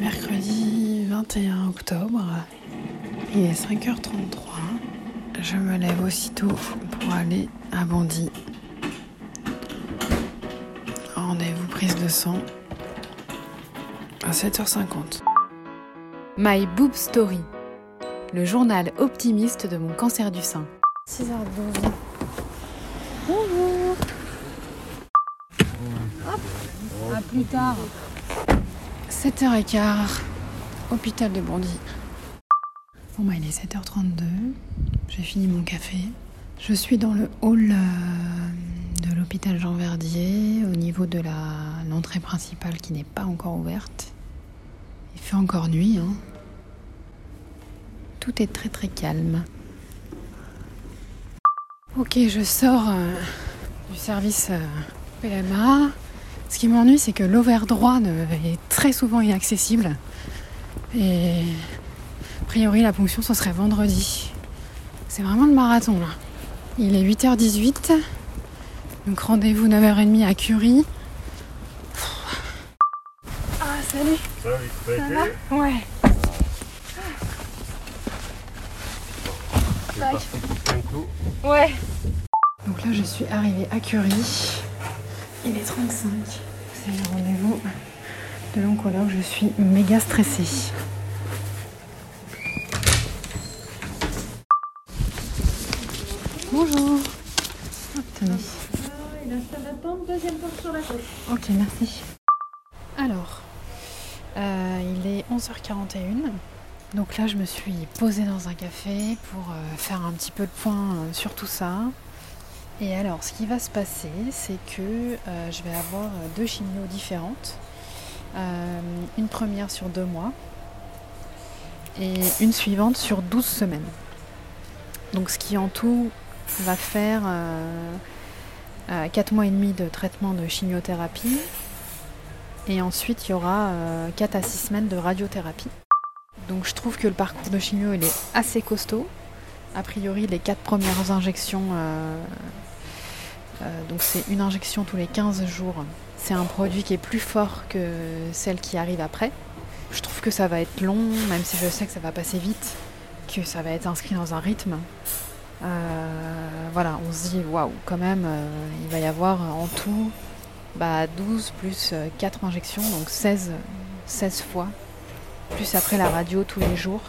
Mercredi 21 octobre, il est 5h33. Je me lève aussitôt pour aller à Bondy. Rendez-vous prise de sang à 7h50. My Boob Story, le journal optimiste de mon cancer du sein. 6h12. Bonjour. À plus tard. 7h15, hôpital de Bondy. Bon bah il est 7h32, j'ai fini mon café. Je suis dans le hall euh, de l'hôpital Jean Verdier, au niveau de l'entrée principale qui n'est pas encore ouverte. Il fait encore nuit, hein. Tout est très très calme. Ok, je sors euh, du service euh, PMA. Ce qui m'ennuie, c'est que l'ovaire droit est très souvent inaccessible. Et a priori, la ponction, ce serait vendredi. C'est vraiment le marathon, là. Il est 8h18. Donc rendez-vous 9h30 à Curie. Ah, salut Salut, ça va Ouais. Coup. Ouais. Donc là, je suis arrivée à Curie. Il est 35. C'est le rendez-vous de l'oncologue. Je suis méga stressée. Bonjour. Hop, tenez. Il deuxième porte sur la gauche. Ok, merci. Alors, euh, il est 11h41. Donc là, je me suis posée dans un café pour euh, faire un petit peu le point euh, sur tout ça. Et alors, ce qui va se passer, c'est que euh, je vais avoir euh, deux chimios différentes. Euh, une première sur deux mois et une suivante sur 12 semaines. Donc ce qui en tout va faire 4 mois et demi de traitement de chimiothérapie et ensuite il y aura 4 à 6 semaines de radiothérapie. Donc je trouve que le parcours de chimio il est assez costaud. A priori les 4 premières injections, euh, euh, donc c'est une injection tous les 15 jours. C'est un produit qui est plus fort que celle qui arrive après. Je trouve que ça va être long, même si je sais que ça va passer vite, que ça va être inscrit dans un rythme. Euh, voilà, on se dit waouh, quand même, euh, il va y avoir en tout bah, 12 plus euh, 4 injections, donc 16, 16 fois, plus après la radio tous les jours.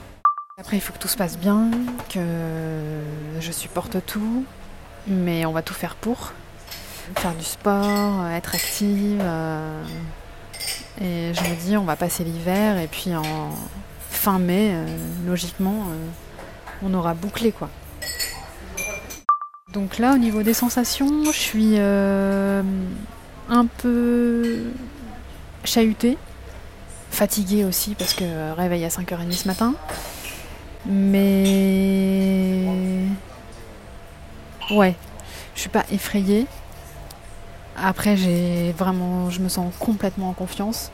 Après, il faut que tout se passe bien, que je supporte tout, mais on va tout faire pour. Faire du sport, euh, être active. euh, et je me dis, on va passer l'hiver, et puis en fin mai, euh, logiquement, on aura bouclé quoi. Donc là, au niveau des sensations, je suis un peu chahutée, fatiguée aussi parce que réveil à 5h30 ce matin. Mais ouais, je suis pas effrayée. Après, j'ai vraiment, je me sens complètement en confiance.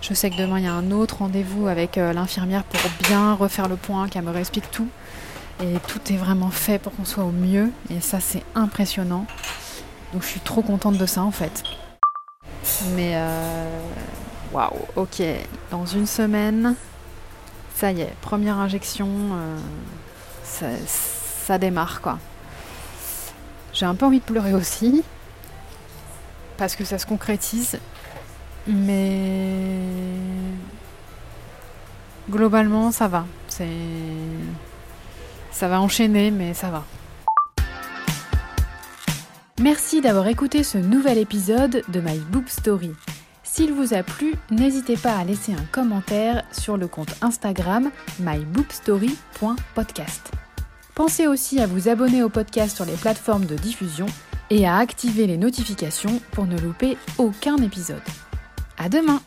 Je sais que demain il y a un autre rendez-vous avec euh, l'infirmière pour bien refaire le point, qu'elle me réexplique tout. Et tout est vraiment fait pour qu'on soit au mieux. Et ça, c'est impressionnant. Donc, je suis trop contente de ça, en fait. Mais, euh, waouh, ok. Dans une semaine, ça y est, première injection, euh, ça démarre, quoi. J'ai un peu envie de pleurer aussi. Parce que ça se concrétise. Mais. Globalement, ça va. Ça va enchaîner, mais ça va. Merci d'avoir écouté ce nouvel épisode de My Boob Story. S'il vous a plu, n'hésitez pas à laisser un commentaire sur le compte Instagram myboobstory.podcast. Pensez aussi à vous abonner au podcast sur les plateformes de diffusion et à activer les notifications pour ne louper aucun épisode. À demain!